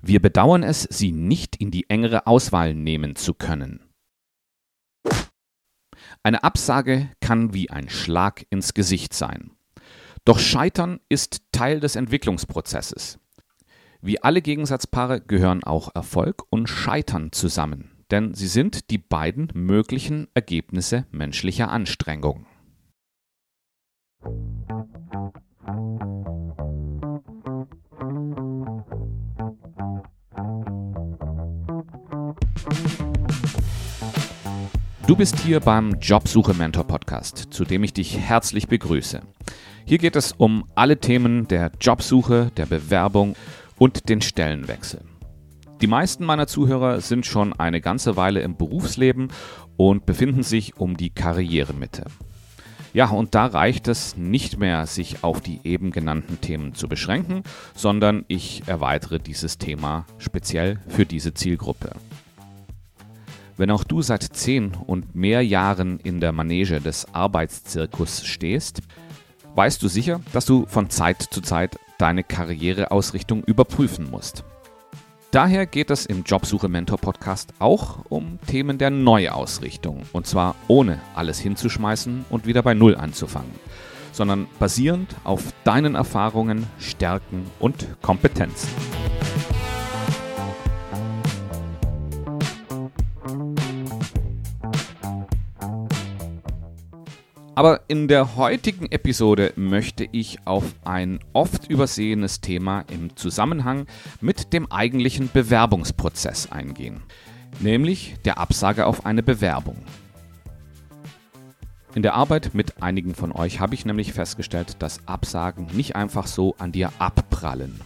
Wir bedauern es, Sie nicht in die engere Auswahl nehmen zu können. Eine Absage kann wie ein Schlag ins Gesicht sein. Doch Scheitern ist Teil des Entwicklungsprozesses. Wie alle Gegensatzpaare gehören auch Erfolg und Scheitern zusammen, denn sie sind die beiden möglichen Ergebnisse menschlicher Anstrengung. Du bist hier beim Jobsuche Mentor Podcast, zu dem ich dich herzlich begrüße. Hier geht es um alle Themen der Jobsuche, der Bewerbung und den Stellenwechsel. Die meisten meiner Zuhörer sind schon eine ganze Weile im Berufsleben und befinden sich um die Karrieremitte. Ja, und da reicht es nicht mehr, sich auf die eben genannten Themen zu beschränken, sondern ich erweitere dieses Thema speziell für diese Zielgruppe. Wenn auch du seit zehn und mehr Jahren in der Manege des Arbeitszirkus stehst, weißt du sicher, dass du von Zeit zu Zeit deine Karriereausrichtung überprüfen musst. Daher geht es im Jobsuche Mentor Podcast auch um Themen der Neuausrichtung und zwar ohne alles hinzuschmeißen und wieder bei Null anzufangen, sondern basierend auf deinen Erfahrungen, Stärken und Kompetenzen. Aber in der heutigen Episode möchte ich auf ein oft übersehenes Thema im Zusammenhang mit dem eigentlichen Bewerbungsprozess eingehen, nämlich der Absage auf eine Bewerbung. In der Arbeit mit einigen von euch habe ich nämlich festgestellt, dass Absagen nicht einfach so an dir abprallen.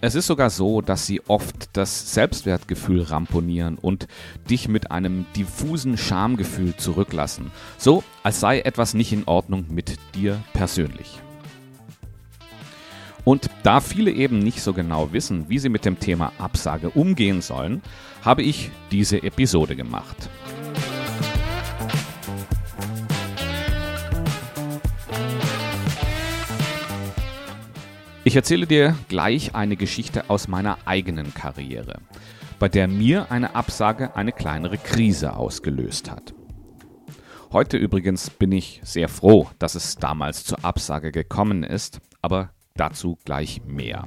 Es ist sogar so, dass sie oft das Selbstwertgefühl ramponieren und dich mit einem diffusen Schamgefühl zurücklassen, so als sei etwas nicht in Ordnung mit dir persönlich. Und da viele eben nicht so genau wissen, wie sie mit dem Thema Absage umgehen sollen, habe ich diese Episode gemacht. Ich erzähle dir gleich eine Geschichte aus meiner eigenen Karriere, bei der mir eine Absage eine kleinere Krise ausgelöst hat. Heute übrigens bin ich sehr froh, dass es damals zur Absage gekommen ist, aber dazu gleich mehr.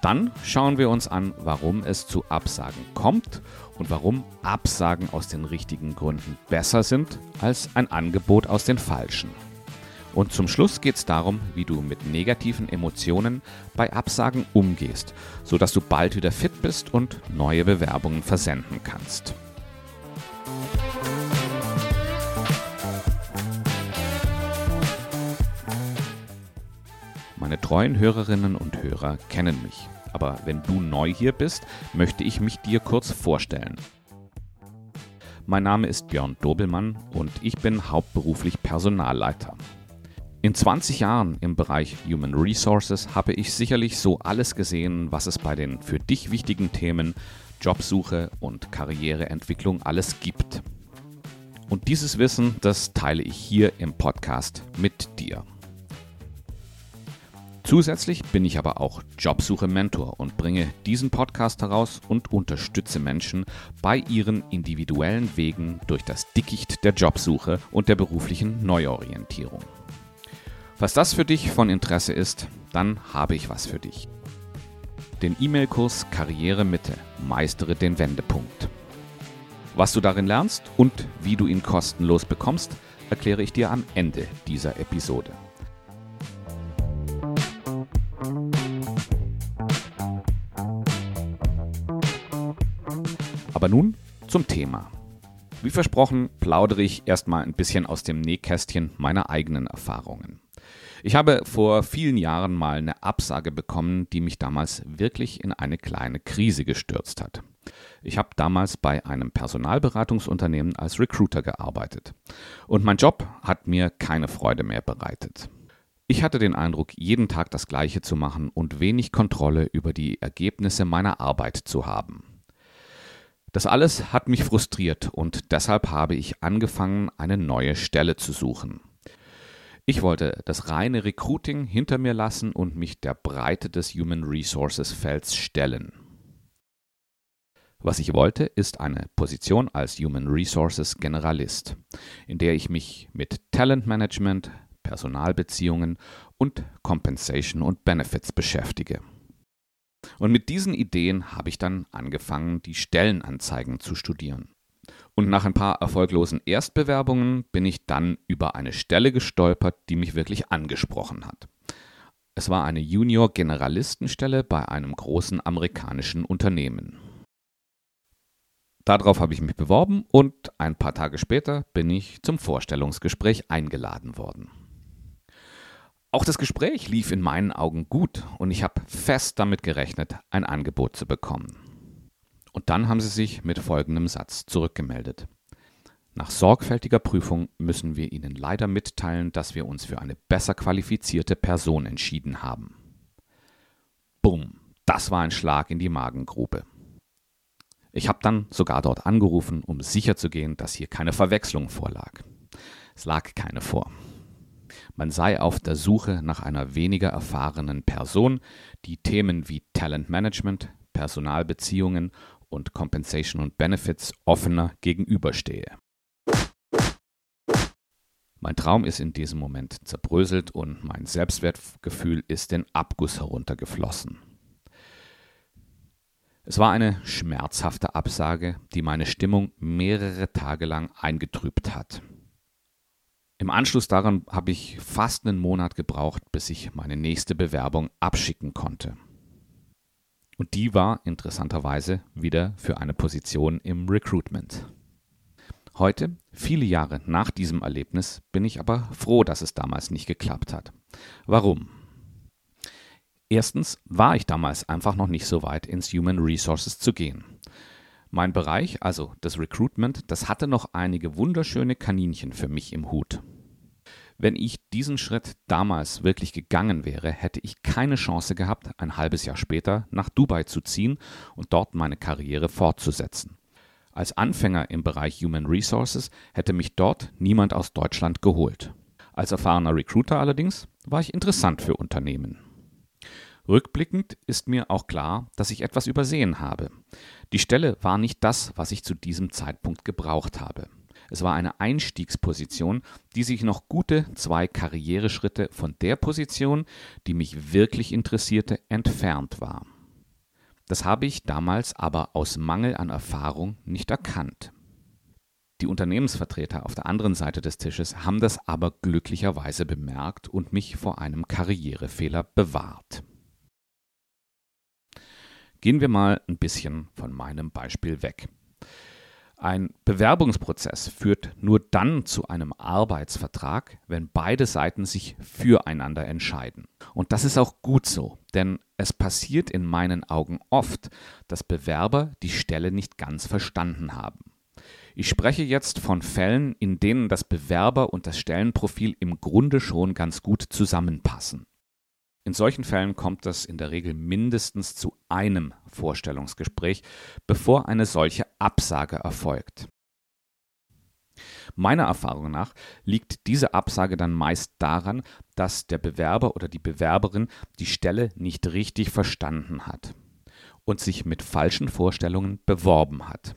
Dann schauen wir uns an, warum es zu Absagen kommt und warum Absagen aus den richtigen Gründen besser sind als ein Angebot aus den falschen. Und zum Schluss geht es darum, wie du mit negativen Emotionen bei Absagen umgehst, sodass du bald wieder fit bist und neue Bewerbungen versenden kannst. Meine treuen Hörerinnen und Hörer kennen mich. Aber wenn du neu hier bist, möchte ich mich dir kurz vorstellen. Mein Name ist Björn Dobelmann und ich bin hauptberuflich Personalleiter. In 20 Jahren im Bereich Human Resources habe ich sicherlich so alles gesehen, was es bei den für dich wichtigen Themen Jobsuche und Karriereentwicklung alles gibt. Und dieses Wissen, das teile ich hier im Podcast mit dir. Zusätzlich bin ich aber auch Jobsuche-Mentor und bringe diesen Podcast heraus und unterstütze Menschen bei ihren individuellen Wegen durch das Dickicht der Jobsuche und der beruflichen Neuorientierung. Falls das für dich von Interesse ist, dann habe ich was für dich. Den E-Mail-Kurs Karriere Mitte meistere den Wendepunkt. Was du darin lernst und wie du ihn kostenlos bekommst, erkläre ich dir am Ende dieser Episode. Aber nun zum Thema. Wie versprochen plaudere ich erstmal ein bisschen aus dem Nähkästchen meiner eigenen Erfahrungen. Ich habe vor vielen Jahren mal eine Absage bekommen, die mich damals wirklich in eine kleine Krise gestürzt hat. Ich habe damals bei einem Personalberatungsunternehmen als Recruiter gearbeitet. Und mein Job hat mir keine Freude mehr bereitet. Ich hatte den Eindruck, jeden Tag das Gleiche zu machen und wenig Kontrolle über die Ergebnisse meiner Arbeit zu haben. Das alles hat mich frustriert und deshalb habe ich angefangen, eine neue Stelle zu suchen. Ich wollte das reine Recruiting hinter mir lassen und mich der Breite des Human Resources Felds stellen. Was ich wollte, ist eine Position als Human Resources Generalist, in der ich mich mit Talentmanagement, Personalbeziehungen und Compensation und Benefits beschäftige. Und mit diesen Ideen habe ich dann angefangen, die Stellenanzeigen zu studieren. Und nach ein paar erfolglosen Erstbewerbungen bin ich dann über eine Stelle gestolpert, die mich wirklich angesprochen hat. Es war eine Junior-Generalistenstelle bei einem großen amerikanischen Unternehmen. Darauf habe ich mich beworben und ein paar Tage später bin ich zum Vorstellungsgespräch eingeladen worden. Auch das Gespräch lief in meinen Augen gut und ich habe fest damit gerechnet, ein Angebot zu bekommen. Und dann haben sie sich mit folgendem Satz zurückgemeldet. Nach sorgfältiger Prüfung müssen wir Ihnen leider mitteilen, dass wir uns für eine besser qualifizierte Person entschieden haben. Bumm, das war ein Schlag in die Magengrube. Ich habe dann sogar dort angerufen, um sicherzugehen, dass hier keine Verwechslung vorlag. Es lag keine vor. Man sei auf der Suche nach einer weniger erfahrenen Person, die Themen wie Talentmanagement, Personalbeziehungen und Compensation und Benefits offener gegenüberstehe. Mein Traum ist in diesem Moment zerbröselt und mein Selbstwertgefühl ist den Abguss heruntergeflossen. Es war eine schmerzhafte Absage, die meine Stimmung mehrere Tage lang eingetrübt hat. Im Anschluss daran habe ich fast einen Monat gebraucht, bis ich meine nächste Bewerbung abschicken konnte. Und die war interessanterweise wieder für eine Position im Recruitment. Heute, viele Jahre nach diesem Erlebnis, bin ich aber froh, dass es damals nicht geklappt hat. Warum? Erstens war ich damals einfach noch nicht so weit, ins Human Resources zu gehen. Mein Bereich, also das Recruitment, das hatte noch einige wunderschöne Kaninchen für mich im Hut. Wenn ich diesen Schritt damals wirklich gegangen wäre, hätte ich keine Chance gehabt, ein halbes Jahr später nach Dubai zu ziehen und dort meine Karriere fortzusetzen. Als Anfänger im Bereich Human Resources hätte mich dort niemand aus Deutschland geholt. Als erfahrener Recruiter allerdings war ich interessant für Unternehmen. Rückblickend ist mir auch klar, dass ich etwas übersehen habe. Die Stelle war nicht das, was ich zu diesem Zeitpunkt gebraucht habe. Es war eine Einstiegsposition, die sich noch gute zwei Karriereschritte von der Position, die mich wirklich interessierte, entfernt war. Das habe ich damals aber aus Mangel an Erfahrung nicht erkannt. Die Unternehmensvertreter auf der anderen Seite des Tisches haben das aber glücklicherweise bemerkt und mich vor einem Karrierefehler bewahrt. Gehen wir mal ein bisschen von meinem Beispiel weg. Ein Bewerbungsprozess führt nur dann zu einem Arbeitsvertrag, wenn beide Seiten sich füreinander entscheiden. Und das ist auch gut so, denn es passiert in meinen Augen oft, dass Bewerber die Stelle nicht ganz verstanden haben. Ich spreche jetzt von Fällen, in denen das Bewerber und das Stellenprofil im Grunde schon ganz gut zusammenpassen. In solchen Fällen kommt es in der Regel mindestens zu einem Vorstellungsgespräch, bevor eine solche Absage erfolgt. Meiner Erfahrung nach liegt diese Absage dann meist daran, dass der Bewerber oder die Bewerberin die Stelle nicht richtig verstanden hat und sich mit falschen Vorstellungen beworben hat.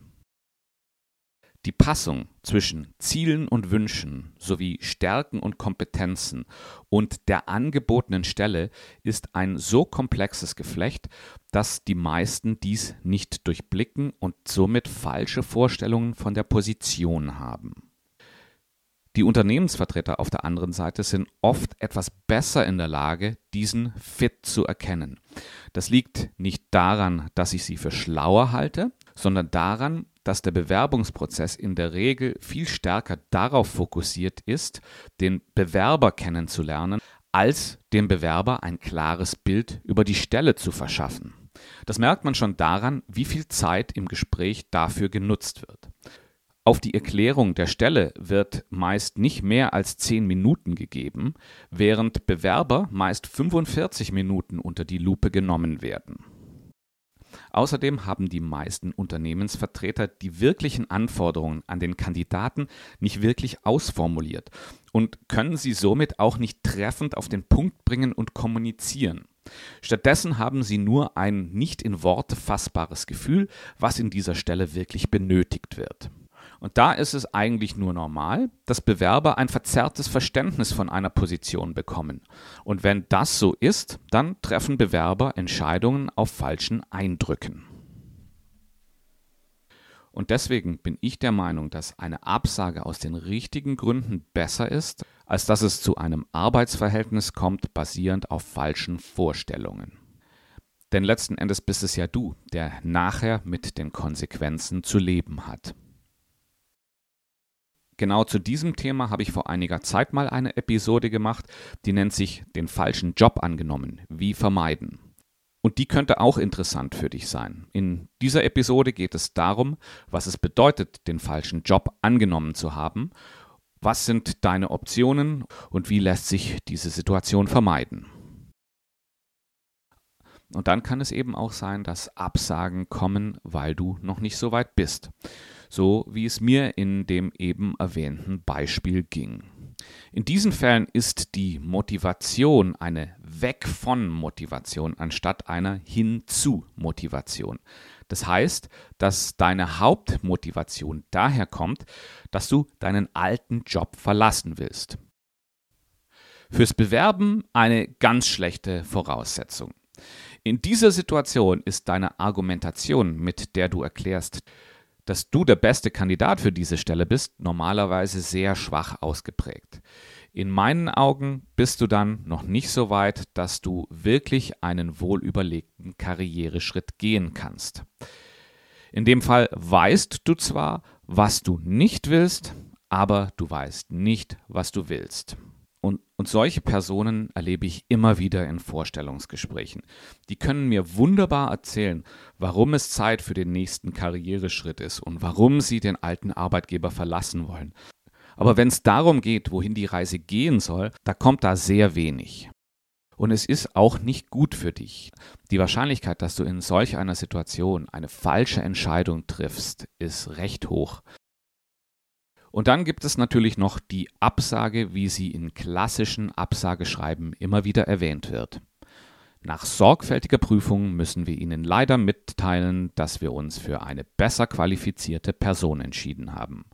Die Passung zwischen Zielen und Wünschen sowie Stärken und Kompetenzen und der angebotenen Stelle ist ein so komplexes Geflecht, dass die meisten dies nicht durchblicken und somit falsche Vorstellungen von der Position haben. Die Unternehmensvertreter auf der anderen Seite sind oft etwas besser in der Lage, diesen Fit zu erkennen. Das liegt nicht daran, dass ich sie für schlauer halte, sondern daran, dass der Bewerbungsprozess in der Regel viel stärker darauf fokussiert ist, den Bewerber kennenzulernen, als dem Bewerber ein klares Bild über die Stelle zu verschaffen. Das merkt man schon daran, wie viel Zeit im Gespräch dafür genutzt wird. Auf die Erklärung der Stelle wird meist nicht mehr als 10 Minuten gegeben, während Bewerber meist 45 Minuten unter die Lupe genommen werden. Außerdem haben die meisten Unternehmensvertreter die wirklichen Anforderungen an den Kandidaten nicht wirklich ausformuliert und können sie somit auch nicht treffend auf den Punkt bringen und kommunizieren. Stattdessen haben sie nur ein nicht in Worte fassbares Gefühl, was in dieser Stelle wirklich benötigt wird. Und da ist es eigentlich nur normal, dass Bewerber ein verzerrtes Verständnis von einer Position bekommen. Und wenn das so ist, dann treffen Bewerber Entscheidungen auf falschen Eindrücken. Und deswegen bin ich der Meinung, dass eine Absage aus den richtigen Gründen besser ist, als dass es zu einem Arbeitsverhältnis kommt, basierend auf falschen Vorstellungen. Denn letzten Endes bist es ja du, der nachher mit den Konsequenzen zu leben hat. Genau zu diesem Thema habe ich vor einiger Zeit mal eine Episode gemacht, die nennt sich Den falschen Job angenommen, wie vermeiden. Und die könnte auch interessant für dich sein. In dieser Episode geht es darum, was es bedeutet, den falschen Job angenommen zu haben, was sind deine Optionen und wie lässt sich diese Situation vermeiden. Und dann kann es eben auch sein, dass Absagen kommen, weil du noch nicht so weit bist so wie es mir in dem eben erwähnten Beispiel ging. In diesen Fällen ist die Motivation eine Weg von Motivation anstatt einer hin zu Motivation. Das heißt, dass deine Hauptmotivation daher kommt, dass du deinen alten Job verlassen willst. Fürs Bewerben eine ganz schlechte Voraussetzung. In dieser Situation ist deine Argumentation, mit der du erklärst, dass du der beste Kandidat für diese Stelle bist, normalerweise sehr schwach ausgeprägt. In meinen Augen bist du dann noch nicht so weit, dass du wirklich einen wohlüberlegten Karriereschritt gehen kannst. In dem Fall weißt du zwar, was du nicht willst, aber du weißt nicht, was du willst. Und, solche Personen erlebe ich immer wieder in Vorstellungsgesprächen. Die können mir wunderbar erzählen, warum es Zeit für den nächsten Karriereschritt ist und warum sie den alten Arbeitgeber verlassen wollen. Aber wenn es darum geht, wohin die Reise gehen soll, da kommt da sehr wenig. Und es ist auch nicht gut für dich. Die Wahrscheinlichkeit, dass du in solch einer Situation eine falsche Entscheidung triffst, ist recht hoch. Und dann gibt es natürlich noch die Absage, wie sie in klassischen Absageschreiben immer wieder erwähnt wird. Nach sorgfältiger Prüfung müssen wir Ihnen leider mitteilen, dass wir uns für eine besser qualifizierte Person entschieden haben.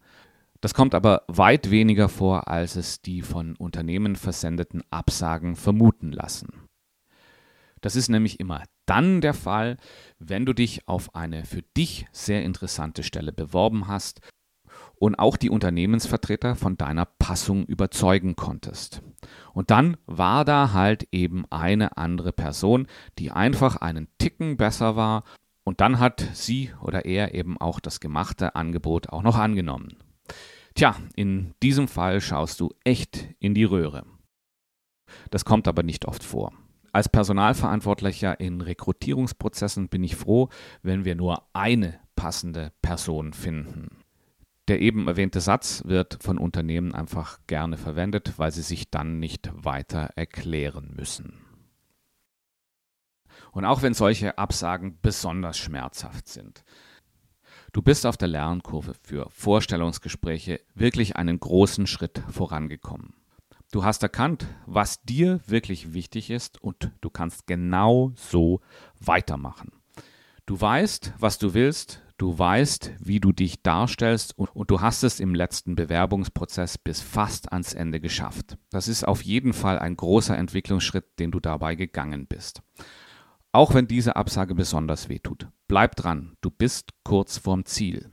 Das kommt aber weit weniger vor, als es die von Unternehmen versendeten Absagen vermuten lassen. Das ist nämlich immer dann der Fall, wenn du dich auf eine für dich sehr interessante Stelle beworben hast und auch die Unternehmensvertreter von deiner Passung überzeugen konntest. Und dann war da halt eben eine andere Person, die einfach einen Ticken besser war und dann hat sie oder er eben auch das gemachte Angebot auch noch angenommen. Tja, in diesem Fall schaust du echt in die Röhre. Das kommt aber nicht oft vor. Als Personalverantwortlicher in Rekrutierungsprozessen bin ich froh, wenn wir nur eine passende Person finden. Der eben erwähnte Satz wird von Unternehmen einfach gerne verwendet, weil sie sich dann nicht weiter erklären müssen. Und auch wenn solche Absagen besonders schmerzhaft sind. Du bist auf der Lernkurve für Vorstellungsgespräche wirklich einen großen Schritt vorangekommen. Du hast erkannt, was dir wirklich wichtig ist und du kannst genau so weitermachen. Du weißt, was du willst, Du weißt, wie du dich darstellst und, und, du hast es im letzten Bewerbungsprozess bis fast ans Ende geschafft. Das ist auf jeden Fall ein großer Entwicklungsschritt, den du dabei gegangen bist. Auch wenn diese Absage besonders wehtut. Bleib dran, du bist kurz vorm Ziel.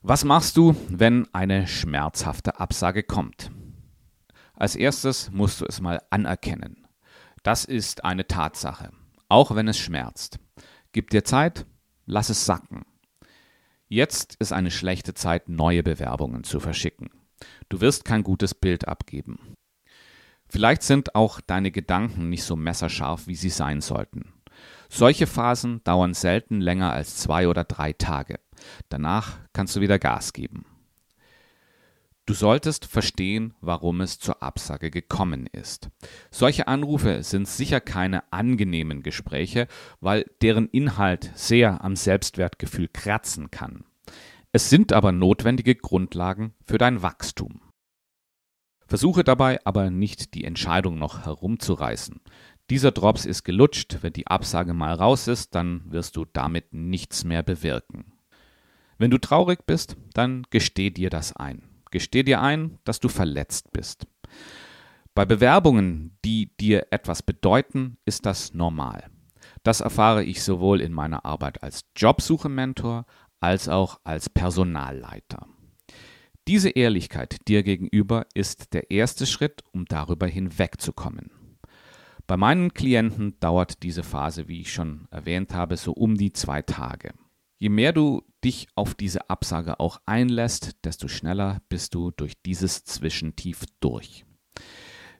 Was machst du, wenn eine schmerzhafte Absage kommt? Als erstes musst du es mal anerkennen. Das ist eine Tatsache, auch wenn es schmerzt. Gib dir Zeit, lass es sacken. Jetzt ist eine schlechte Zeit, neue Bewerbungen zu verschicken. Du wirst kein gutes Bild abgeben. Vielleicht sind auch deine Gedanken nicht so messerscharf, wie sie sein sollten. Solche Phasen dauern selten länger als zwei oder drei Tage. Danach kannst du wieder Gas geben. Du solltest verstehen, warum es zur Absage gekommen ist. Solche Anrufe sind sicher keine angenehmen Gespräche, weil deren Inhalt sehr am Selbstwertgefühl kratzen kann. Es sind aber notwendige Grundlagen für dein Wachstum. Versuche dabei aber nicht die Entscheidung noch herumzureißen. Dieser Drops ist gelutscht, wenn die Absage mal raus ist, dann wirst du damit nichts mehr bewirken. Wenn du traurig bist, dann gesteh dir das ein. Gesteh dir ein, dass du verletzt bist. Bei Bewerbungen, die dir etwas bedeuten, ist das normal. Das erfahre ich sowohl in meiner Arbeit als Jobsuche-Mentor als auch als Personalleiter. Diese Ehrlichkeit dir gegenüber ist der erste Schritt, um darüber hinwegzukommen. Bei meinen Klienten dauert diese Phase, wie ich schon erwähnt habe, so um die zwei Tage. Je mehr du dich auf diese Absage auch einlässt, desto schneller bist du durch dieses Zwischentief durch.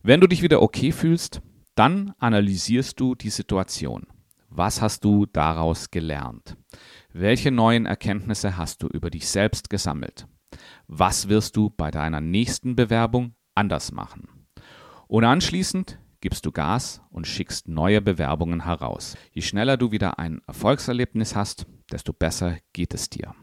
Wenn du dich wieder okay fühlst, dann analysierst du die Situation. Was hast du daraus gelernt? Welche neuen Erkenntnisse hast du über dich selbst gesammelt? Was wirst du bei deiner nächsten Bewerbung anders machen? Und anschließend gibst du Gas und schickst neue Bewerbungen heraus. Je schneller du wieder ein Erfolgserlebnis hast, desto besser geht es dir.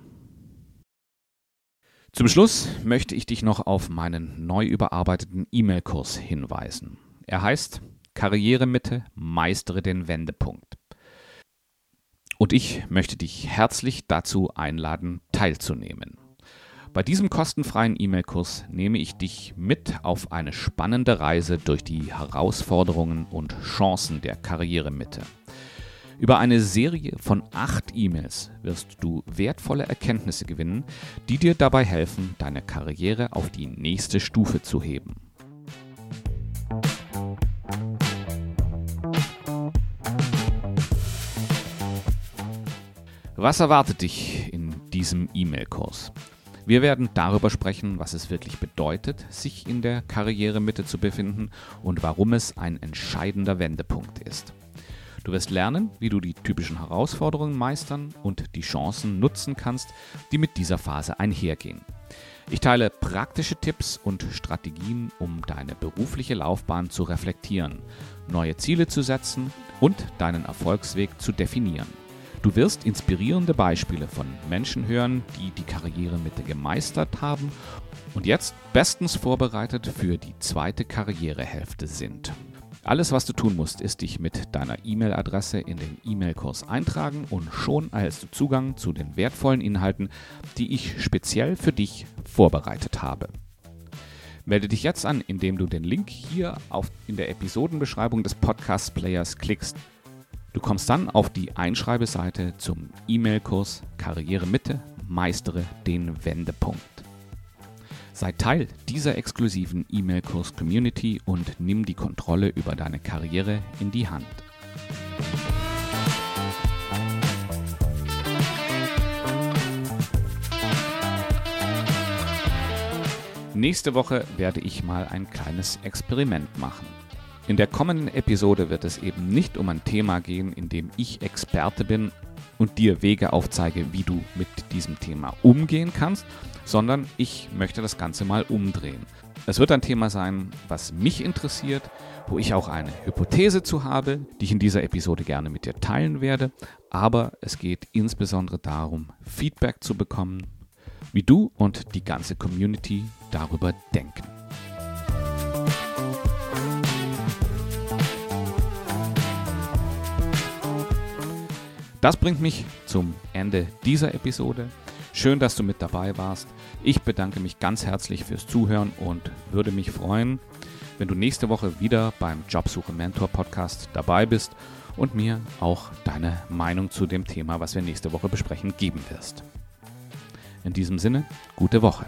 Zum Schluss möchte ich dich noch auf meinen neu überarbeiteten E-Mail-Kurs hinweisen. Er heißt Karrieremitte, meistere den Wendepunkt. Und ich möchte dich herzlich dazu einladen, teilzunehmen. Bei diesem kostenfreien E-Mail-Kurs nehme ich dich mit auf eine spannende Reise durch die Herausforderungen und Chancen der Karrieremitte. Über eine Serie von acht E-Mails wirst du wertvolle Erkenntnisse gewinnen, die dir dabei helfen, deine Karriere auf die nächste Stufe zu heben. Was erwartet dich in diesem E-Mail-Kurs? Wir werden darüber sprechen, was es wirklich bedeutet, sich in der Karrieremitte zu befinden und warum es ein entscheidender Wendepunkt ist. Du wirst lernen, wie du die typischen Herausforderungen meistern und die Chancen nutzen kannst, die mit dieser Phase einhergehen. Ich teile praktische Tipps und Strategien, um deine berufliche Laufbahn zu reflektieren, neue Ziele zu setzen und deinen Erfolgsweg zu definieren. Du wirst inspirierende Beispiele von Menschen hören, die die Karrieremitte gemeistert haben und jetzt bestens vorbereitet für die zweite Karrierehälfte sind. Alles, was du tun musst, ist dich mit deiner E-Mail-Adresse in den E-Mail-Kurs eintragen und schon erhältst du Zugang zu den wertvollen Inhalten, die ich speziell für dich vorbereitet habe. Melde dich jetzt an, indem du den Link hier auf, in der Episodenbeschreibung des Podcast-Players klickst Du kommst dann auf die Einschreibeseite zum E-Mail-Kurs Karriere Mitte, meistere den Wendepunkt. Sei Teil dieser exklusiven E-Mail-Kurs-Community und nimm die Kontrolle über deine Karriere in die Hand. Nächste Woche werde ich mal ein kleines Experiment machen. In der kommenden Episode wird es eben nicht um ein Thema gehen, in dem ich Experte bin und dir Wege aufzeige, wie du mit diesem Thema umgehen kannst, sondern ich möchte das Ganze mal umdrehen. Es wird ein Thema sein, was mich interessiert, wo ich auch eine Hypothese zu habe, die ich in dieser Episode gerne mit dir teilen werde, aber es geht insbesondere darum, Feedback zu bekommen, wie du und die ganze Community darüber denken. Das bringt mich zum Ende dieser Episode. Schön, dass du mit dabei warst. Ich bedanke mich ganz herzlich fürs Zuhören und würde mich freuen, wenn du nächste Woche wieder beim Jobsuche Mentor Podcast dabei bist und mir auch deine Meinung zu dem Thema, was wir nächste Woche besprechen, geben wirst. In diesem Sinne, gute Woche.